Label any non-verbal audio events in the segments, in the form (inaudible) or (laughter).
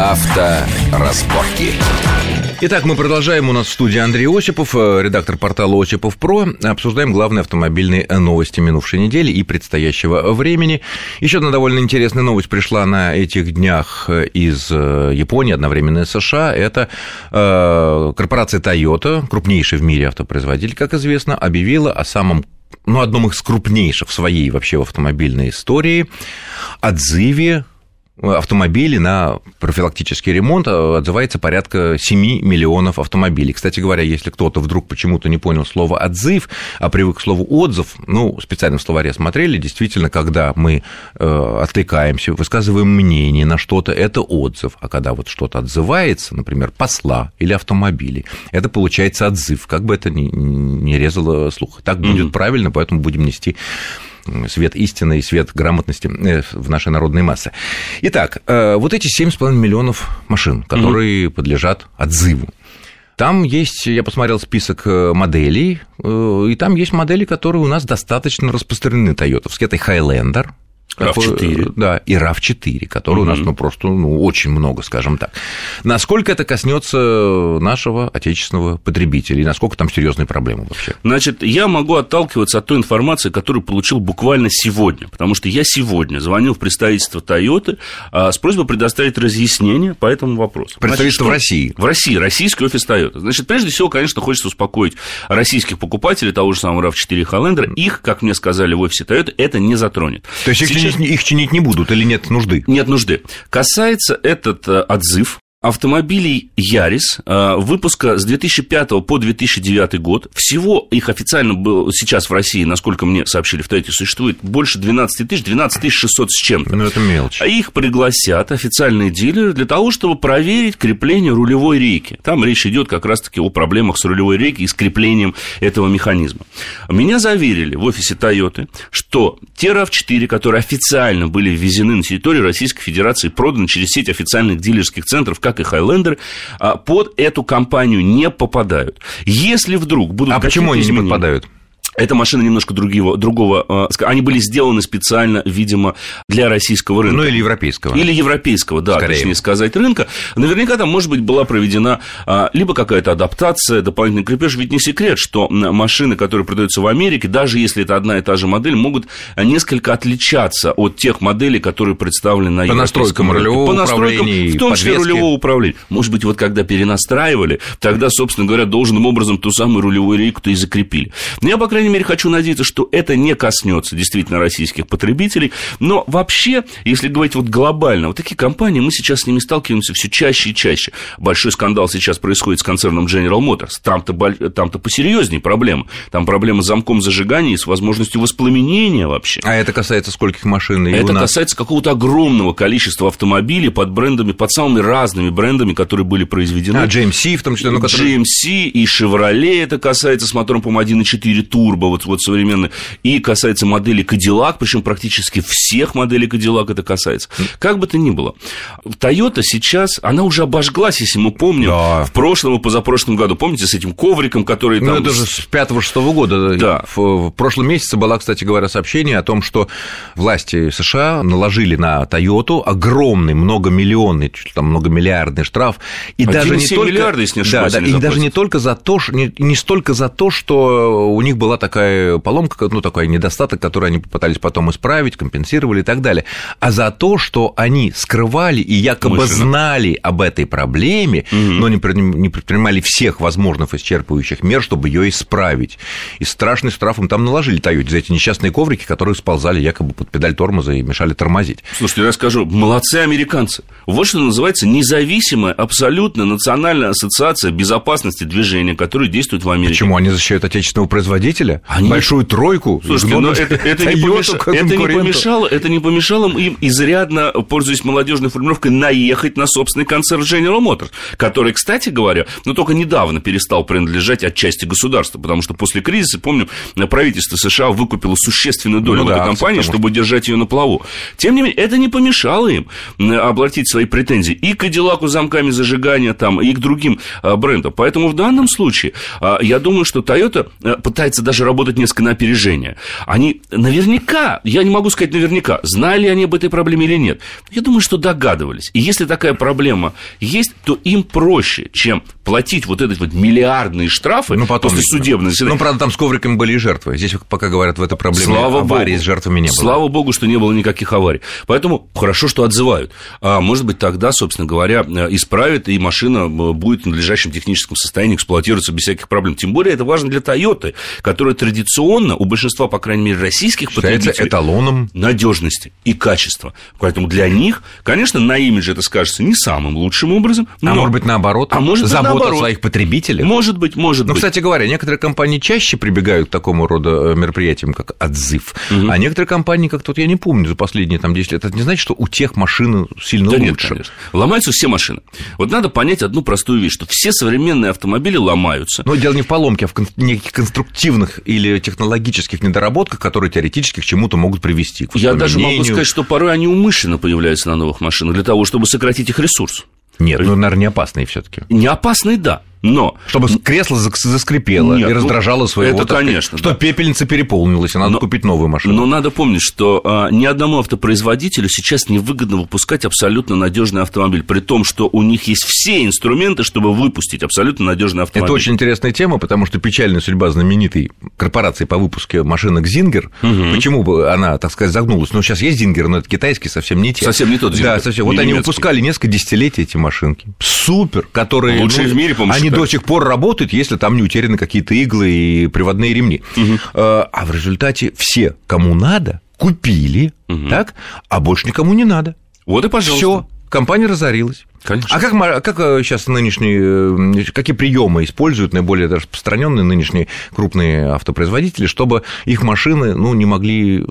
Авторазборки. Итак, мы продолжаем. У нас в студии Андрей Осипов, э, редактор портала Осипов Про. Обсуждаем главные автомобильные новости минувшей недели и предстоящего времени. Еще одна довольно интересная новость пришла на этих днях из э, Японии, одновременно из США. Это э, корпорация Toyota, крупнейший в мире автопроизводитель, как известно, объявила о самом ну, одном из крупнейших в своей вообще в автомобильной истории отзыве автомобилей на профилактический ремонт а, отзывается порядка 7 миллионов автомобилей. Кстати говоря, если кто-то вдруг почему-то не понял слово «отзыв», а привык к слову «отзыв», ну, специально в словаре смотрели, действительно, когда мы э, откликаемся, высказываем мнение на что-то, это отзыв, а когда вот что-то отзывается, например, посла или автомобили, это получается отзыв, как бы это ни, ни резало слух. Так будет mm-hmm. правильно, поэтому будем нести свет истины и свет грамотности э, в нашей народной массе. Итак, э, вот эти 7,5 миллионов машин, которые mm-hmm. подлежат отзыву. Там есть, я посмотрел список э, моделей, и там есть модели, которые у нас достаточно распространены, тойотовские. Это Highlander, RAV4. Да, и RAV4, который угу. у нас ну, просто ну, очень много, скажем так. Насколько это коснется нашего отечественного потребителя и насколько там серьезные проблемы вообще? Значит, я могу отталкиваться от той информации, которую получил буквально сегодня, потому что я сегодня звонил в представительство Toyota а, с просьбой предоставить разъяснение по этому вопросу. Представительство Значит, в России? В России, российский офис Toyota. Значит, прежде всего, конечно, хочется успокоить российских покупателей того же самого RAV4 Highlander. Их, как мне сказали в офисе Toyota, это не затронет. То есть их чинить, их чинить не будут или нет нужды? Нет нужды. Касается этот э, отзыв автомобилей Ярис э, выпуска с 2005 по 2009 год. Всего их официально было сейчас в России, насколько мне сообщили в Тойоте, существует больше 12 тысяч, 12 тысяч 600 с чем-то. Ну, это мелочь. А их пригласят официальные дилеры для того, чтобы проверить крепление рулевой рейки. Там речь идет как раз-таки о проблемах с рулевой рейкой и с креплением этого механизма. Меня заверили в офисе Тойоты, что те RAV4, которые официально были ввезены на территорию Российской Федерации, проданы через сеть официальных дилерских центров, как и Хайлендер, под эту компанию не попадают. Если вдруг будут... А почему они не попадают? Это машины немножко другого, другого, они были сделаны специально, видимо, для российского рынка. Ну, или европейского. Или европейского, да, Скорее. точнее сказать, рынка. Наверняка там, может быть, была проведена а, либо какая-то адаптация, дополнительный крепеж. Ведь не секрет, что машины, которые продаются в Америке, даже если это одна и та же модель, могут несколько отличаться от тех моделей, которые представлены на По настройкам рулевого По настройкам, в том числе подвески. рулевого управления. Может быть, вот когда перенастраивали, тогда, собственно говоря, должным образом ту самую рулевую рейку-то и закрепили. Но я, по крайней мере, хочу надеяться, что это не коснется действительно российских потребителей. Но вообще, если говорить вот глобально, вот такие компании, мы сейчас с ними сталкиваемся все чаще и чаще. Большой скандал сейчас происходит с концерном General Motors. Там-то, там-то посерьезнее проблема. Там проблема с замком зажигания и с возможностью воспламенения вообще. А это касается скольких машин? И это касается какого-то огромного количества автомобилей под брендами, под самыми разными брендами, которые были произведены. А, GMC в том числе. Ну, который... GMC и Chevrolet это касается с мотором, по-моему, 1.4 турбо турбо, вот, вот современные, и касается модели Cadillac, причем практически всех моделей Cadillac это касается. Как бы то ни было, Toyota сейчас, она уже обожглась, если мы помним, да. в прошлом и позапрошлом году. Помните, с этим ковриком, который ну, там... Ну, это же с 5-6 года. Да. В, в прошлом месяце было, кстати говоря, сообщение о том, что власти США наложили на Toyota огромный, многомиллионный, там, многомиллиардный штраф. И даже не только... миллиарда, если не ошибаюсь, да, да, и даже не только за то, не, не столько за то, что у них была такая поломка, ну, такой недостаток, который они попытались потом исправить, компенсировали и так далее, а за то, что они скрывали и якобы Мышленно. знали об этой проблеме, угу. но не предпринимали всех возможных исчерпывающих мер, чтобы ее исправить. И страшный штраф им там наложили Тойоте за эти несчастные коврики, которые сползали якобы под педаль тормоза и мешали тормозить. Слушайте, я скажу, молодцы американцы. Вот что называется независимая, абсолютно национальная ассоциация безопасности движения, которая действует в Америке. Почему они защищают отечественного производителя? Они... Большую тройку. Слушайте, но это, это, не помеш... это, не помешало, это не помешало им изрядно, пользуясь молодежной формулировкой, наехать на собственный концерн General Motors, который, кстати говоря, ну, только недавно перестал принадлежать отчасти государству, потому что после кризиса, помню, правительство США выкупило существенную долю ну, в этой да, компании, чтобы держать ее на плаву. Тем не менее, это не помешало им обратить свои претензии и к Кадиллаку замками зажигания там, и к другим а, брендам. Поэтому в данном случае а, я думаю, что Toyota а, пытается даже даже работать несколько на опережение. Они наверняка, я не могу сказать наверняка, знали они об этой проблеме или нет. Я думаю, что догадывались. И если такая проблема есть, то им проще, чем платить вот эти вот миллиардные штрафы ну, потом, после судебного заседания. Ну, правда, там с ковриками были и жертвы. Здесь пока говорят, в этой проблеме Слава аварии Богу. с жертвами не было. Слава Богу, что не было никаких аварий. Поэтому хорошо, что отзывают. А может быть, тогда, собственно говоря, исправят, и машина будет в надлежащем техническом состоянии эксплуатироваться без всяких проблем. Тем более, это важно для Toyota, которая традиционно у большинства, по крайней мере, российских Считается потребителей эталоном надежности и качества. Поэтому для них, конечно, на имидж это скажется не самым лучшим образом. А но... А может быть, наоборот? А может быть, Забота наоборот. о своих потребителях? Может быть, может ну, быть. кстати говоря, некоторые компании чаще прибегают к такому рода э, мероприятиям, как отзыв. Угу. А некоторые компании, как тут я не помню, за последние там 10 лет, это не значит, что у тех машины сильно да лучше. Нет, конечно. Ломаются все машины. Вот надо понять одну простую вещь, что все современные автомобили ломаются. Но дело не в поломке, а в неких конструктивных или технологических недоработках, которые теоретически к чему-то могут привести. Я даже могу сказать, что порой они умышленно появляются на новых машинах для того, чтобы сократить их ресурс. Нет, ну, наверное, не опасные все-таки. Не опасные, да. Но... Чтобы кресло заскрипело Нет, и ну, раздражало своего... Это, так, конечно. Что да. пепельница переполнилась, и надо но, купить новую машину. Но надо помнить, что а, ни одному автопроизводителю сейчас невыгодно выпускать абсолютно надежный автомобиль, при том, что у них есть все инструменты, чтобы выпустить абсолютно надежный автомобиль. Это очень интересная тема, потому что печальная судьба знаменитой корпорации по выпуску машинок Зингер, угу. почему бы она, так сказать, загнулась? Ну, сейчас есть Зингер, но это китайский, совсем не те. Совсем не тот Зингер. Да, совсем. Вот они выпускали несколько десятилетий эти машинки. Супер, которые... Лучшие ну, в мире, по-моему, Они до сих пор работают, если там не утеряны какие-то иглы и приводные ремни. Угу. А в результате все, кому надо, купили, угу. так, а больше никому не надо. Вот и пожалуйста. Все, компания разорилась. Конечно. А как, как сейчас э, нынешние, э, какие приемы используют наиболее распространенные нынешние крупные автопроизводители, чтобы их машины ну, не могли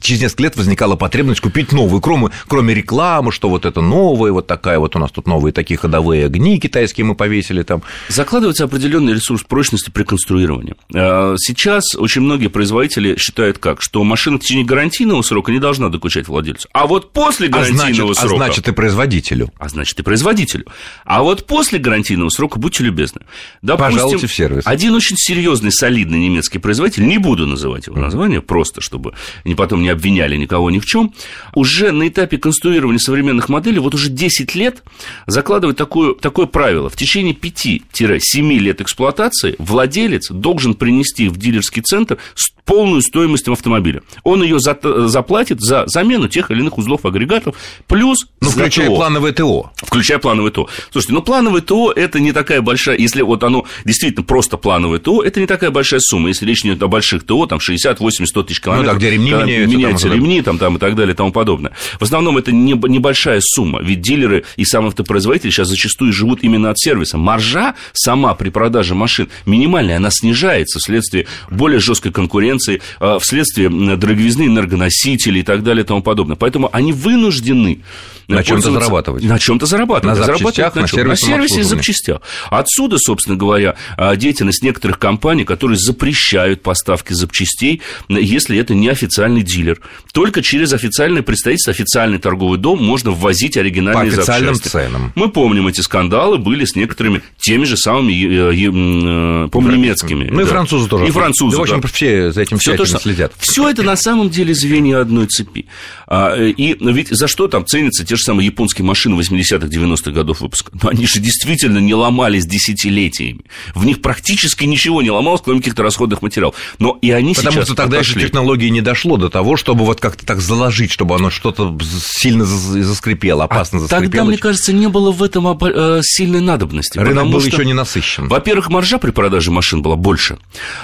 через несколько лет возникала потребность купить новую, кроме, кроме рекламы, что вот это новое, вот такая вот у нас тут новые такие ходовые огни китайские мы повесили там. Закладывается определенный ресурс прочности при конструировании. А, сейчас очень многие производители считают как, что машина в течение гарантийного срока не должна докучать владельцу, а вот после гарантийного а значит, срока... А значит и производителю. А значит и производителю. А вот после гарантийного срока, будьте любезны, допустим, Пожалуйте в сервис. один очень серьезный, солидный немецкий производитель, не буду называть его название, просто чтобы не потом не обвиняли никого ни в чем, уже на этапе конструирования современных моделей вот уже 10 лет закладывает такое, такое правило. В течение 5-7 лет эксплуатации владелец должен принести в дилерский центр полную стоимость автомобиля. Он ее за, заплатит за замену тех или иных узлов агрегатов, плюс... Ну, включая ТО. плановое ТО. Включая плановое ТО. Слушайте, ну, плановое ТО – это не такая большая... Если вот оно действительно просто плановое ТО, это не такая большая сумма. Если речь идет о больших ТО, там 60, 80, 100 тысяч километров... Ну, да, где ремни меняются. Меняются там, ремни там, там, и так далее и тому подобное. В основном это не, небольшая сумма, ведь дилеры и сам автопроизводитель сейчас зачастую живут именно от сервиса. Маржа сама при продаже машин минимальная, она снижается вследствие более жесткой конкуренции, а, вследствие дороговизны энергоносителей и так далее и тому подобное. Поэтому они вынуждены на чем-то зарабатывать. На чем-то зарабатывать. На запчастях, на, на, на сервисе и запчастях. Отсюда, собственно говоря, а, деятельность некоторых компаний, которые запрещают поставки запчастей, если это не официальный дилер. Только через официальное представительство, официальный торговый дом можно ввозить оригинальные По официальным запчасти. ценам. Мы помним эти скандалы, были с некоторыми теми же самыми, э, по немецкими. Ну да. и французы тоже. И французы, да, в общем, все за этим все то, что... следят. Все это на самом деле звенья одной цепи. А, и ведь за что там ценятся те же самые японские машины 80-х, 90-х годов выпуска? Но они же действительно не ломались десятилетиями. В них практически ничего не ломалось, кроме каких-то расходных материалов. Но и они Потому сейчас что тогда отошли. еще технологии не дошло до того, чтобы вот как-то так заложить, чтобы оно что-то сильно заскрипело, опасно а заскрипело. Тогда, мне кажется, не было в этом э, сильной надобности. Рынок был что, еще не насыщен. Во-первых, маржа при продаже машин была больше.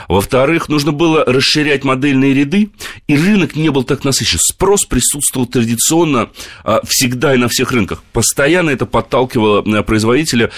Во-вторых, нужно было расширять модельные ряды, и рынок не был так насыщен. Спрос присутствовал традиционно а, всегда и на всех рынках. Постоянно это подталкивало э, производителя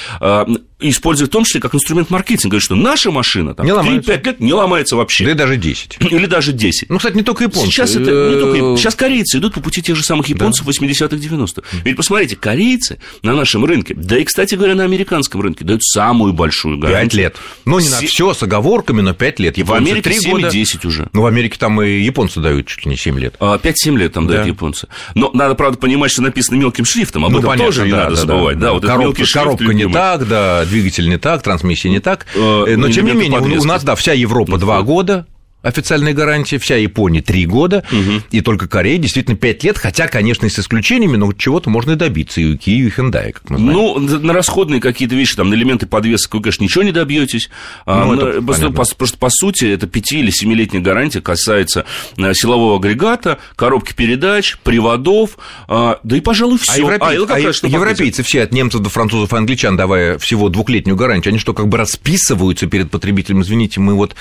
использовать в том числе как инструмент маркетинга. Что наша машина там, 3-5 лет не ломается вообще. Да и даже 10. (clears throat) Или даже 10. Ну, кстати, не только японцы. Сейчас, это, не только, сейчас корейцы идут по пути тех же самых японцев да. 80-х, 90-х. Ведь посмотрите, корейцы на нашем рынке, да и, кстати говоря, на американском рынке дают самую большую гарантию. 5 лет. Ну, не на все с оговорками, но 5 лет. Японцы в Америке 3 7 года. 10 уже. Ну, в Америке там и японцы дают чуть ли не 7 лет. 5-7 а, лет там да. дают японцы. Но надо, правда, понимать, что написано мелким шрифтом, об ну, этом понятно, тоже не да, надо да, забывать. Да, да. Вот коробка, коробка не так, да, двигатель не так, трансмиссия не так. Э, но, тем не менее, у нас, да, вся Европа два года, официальной гарантии, вся Япония 3 года, угу. и только Корея действительно 5 лет, хотя, конечно, и с исключениями, но чего-то можно и добиться и у Kia, и у Hyundai, как мы знаем. Ну, на расходные какие-то вещи, там, на элементы подвесок вы, конечно, ничего не добьетесь. А, ну, а, просто, по, просто, по сути, это 5 или 7-летняя гарантия касается э, силового агрегата, коробки передач, приводов, а, да и, пожалуй, все. А, европей... а, а раз, европейцы все, от немцев до французов и англичан, давая всего двухлетнюю гарантию, они что, как бы расписываются перед потребителем, извините, мы вот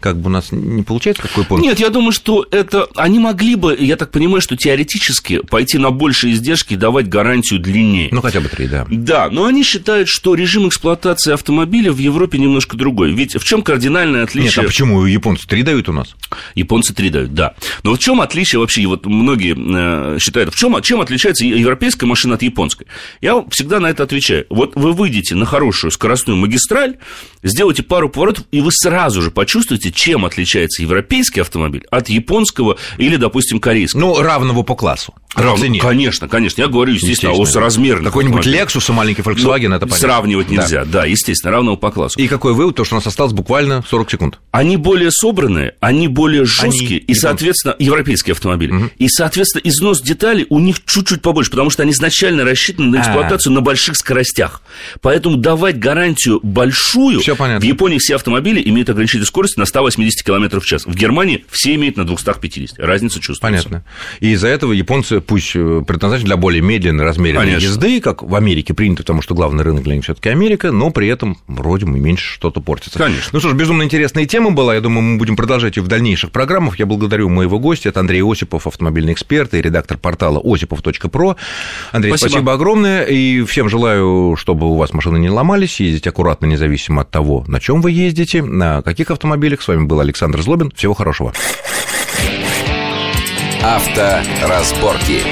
как бы у нас не получается какой пункт? Нет, я думаю, что это... Они могли бы, я так понимаю, что теоретически пойти на большие издержки и давать гарантию длиннее. Ну, хотя бы три, да. Да, но они считают, что режим эксплуатации автомобиля в Европе немножко другой. Ведь в чем кардинальное отличие... Нет, а почему японцы три дают у нас? Японцы три дают, да. Но в чем отличие вообще, вот многие э, считают, в чем, чем отличается европейская машина от японской? Я всегда на это отвечаю. Вот вы выйдете на хорошую скоростную магистраль, сделайте пару поворотов, и вы сразу же почувствуете, чем отличается европейский автомобиль от японского или, допустим, корейского? Ну, равного по классу. Рав... Конечно, конечно. Я говорю, естественно, о соразмерных Какой-нибудь Lexus маленький Volkswagen, ну, это понятно. Сравнивать нельзя, да. да, естественно, равного по классу. И какой вывод? То, что у нас осталось буквально 40 секунд. Они более собранные, они более жесткие, и, соответственно, европейские автомобили. Угу. И, соответственно, износ деталей у них чуть-чуть побольше, потому что они изначально рассчитаны на а. эксплуатацию А-а-а. на больших скоростях. Поэтому давать гарантию большую... Всё понятно. В Японии все автомобили имеют ограничитель скорости на 180 км в час. В Германии все имеют на 250. Разница чувствуется. Понятно. И из-за этого японцы, пусть э, предназначен для более медленной, размеренной Конечно. езды, как в Америке принято, потому что главный рынок для них все таки Америка, но при этом вроде бы меньше что-то портится. Конечно. Ну что ж, безумно интересная тема была, я думаю, мы будем продолжать ее в дальнейших программах. Я благодарю моего гостя, это Андрей Осипов, автомобильный эксперт и редактор портала осипов.про. Андрей, спасибо. спасибо огромное, и всем желаю, чтобы у вас машины не ломались, ездить аккуратно, независимо от того, на чем вы ездите, на каких автомобилях. С вами был Александр Злобин. Всего хорошего. Авторазборки.